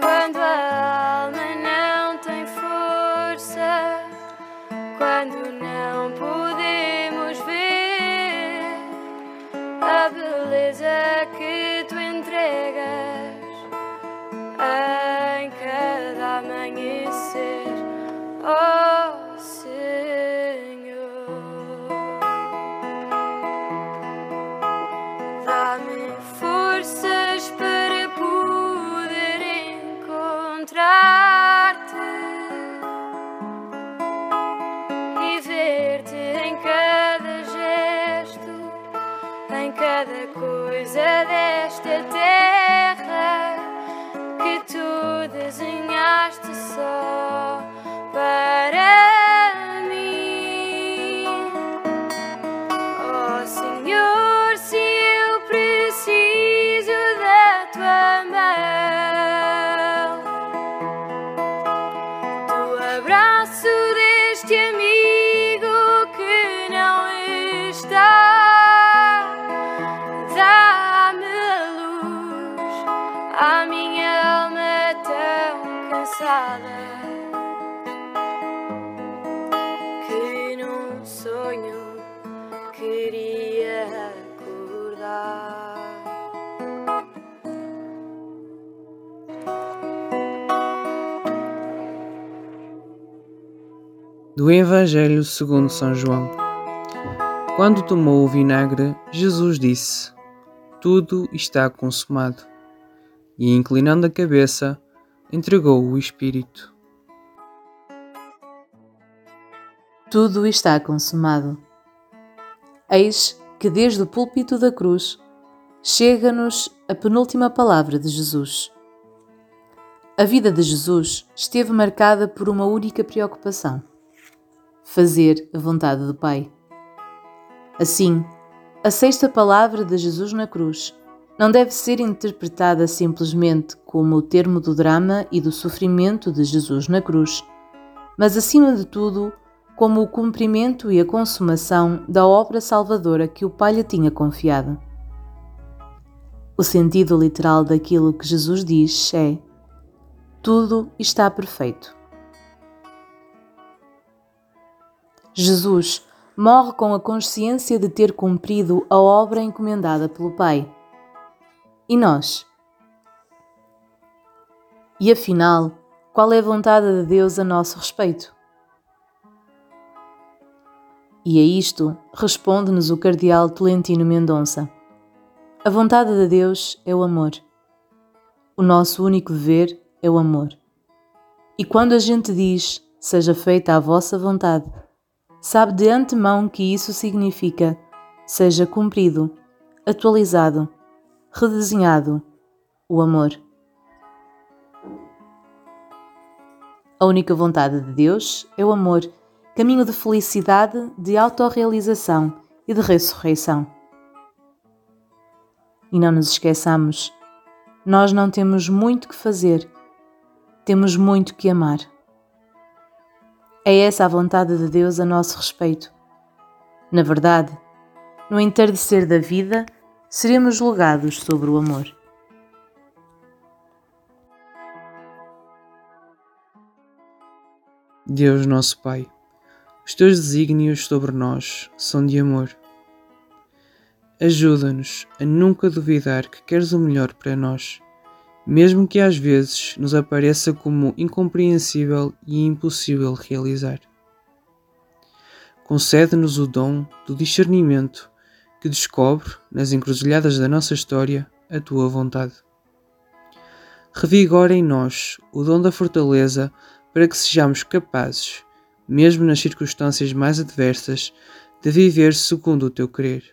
Quando a alma não tem força, quando não podemos ver a beleza que tu entregas em cada amanhecer, oh coisa desta terra Do Evangelho segundo São João. Quando tomou o vinagre, Jesus disse: Tudo está consumado. E inclinando a cabeça, entregou o Espírito. Tudo está consumado. Eis que desde o púlpito da cruz chega-nos a penúltima palavra de Jesus. A vida de Jesus esteve marcada por uma única preocupação: fazer a vontade do Pai. Assim, a sexta palavra de Jesus na cruz não deve ser interpretada simplesmente como o termo do drama e do sofrimento de Jesus na cruz, mas acima de tudo, como o cumprimento e a consumação da obra salvadora que o Pai lhe tinha confiado. O sentido literal daquilo que Jesus diz é: tudo está perfeito. Jesus morre com a consciência de ter cumprido a obra encomendada pelo Pai. E nós? E afinal, qual é a vontade de Deus a nosso respeito? E a isto responde-nos o cardeal Tolentino Mendonça. A vontade de Deus é o amor. O nosso único dever é o amor. E quando a gente diz, seja feita a vossa vontade, sabe de antemão que isso significa, seja cumprido, atualizado, redesenhado, o amor. A única vontade de Deus é o amor caminho de felicidade, de autorrealização e de ressurreição. E não nos esqueçamos, nós não temos muito que fazer, temos muito que amar. É essa a vontade de Deus a nosso respeito. Na verdade, no entardecer da vida, seremos julgados sobre o amor. Deus nosso Pai, os teus desígnios sobre nós são de amor. Ajuda-nos a nunca duvidar que queres o melhor para nós, mesmo que às vezes nos apareça como incompreensível e impossível realizar. Concede-nos o dom do discernimento que descobre, nas encruzilhadas da nossa história, a tua vontade. Revigora em nós o dom da fortaleza para que sejamos capazes, mesmo nas circunstâncias mais adversas, de viver segundo o teu querer.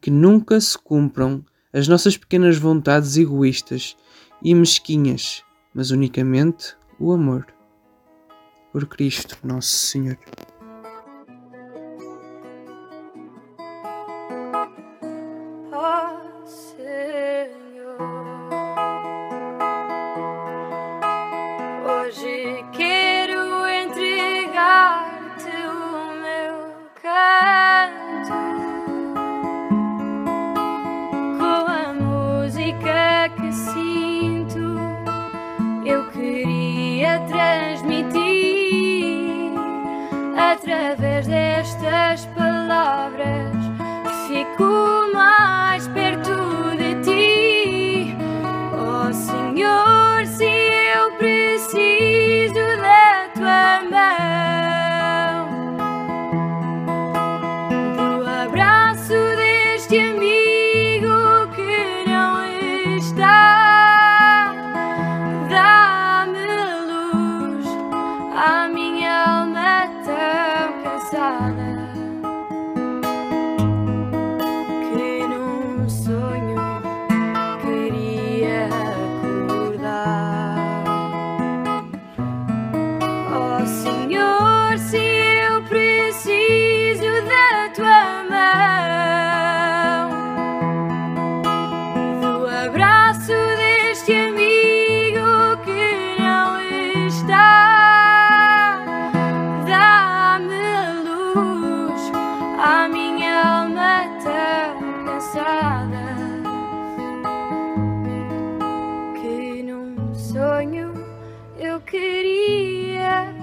Que nunca se cumpram as nossas pequenas vontades egoístas e mesquinhas, mas unicamente o amor. Por Cristo Nosso Senhor. Estas palavras, fico mais perto de ti. Oh Senhor, se eu preciso da tua mão, do abraço deste amigo cansada. Que num sonho queria acordar. Oh Senhor, sonho eu queria.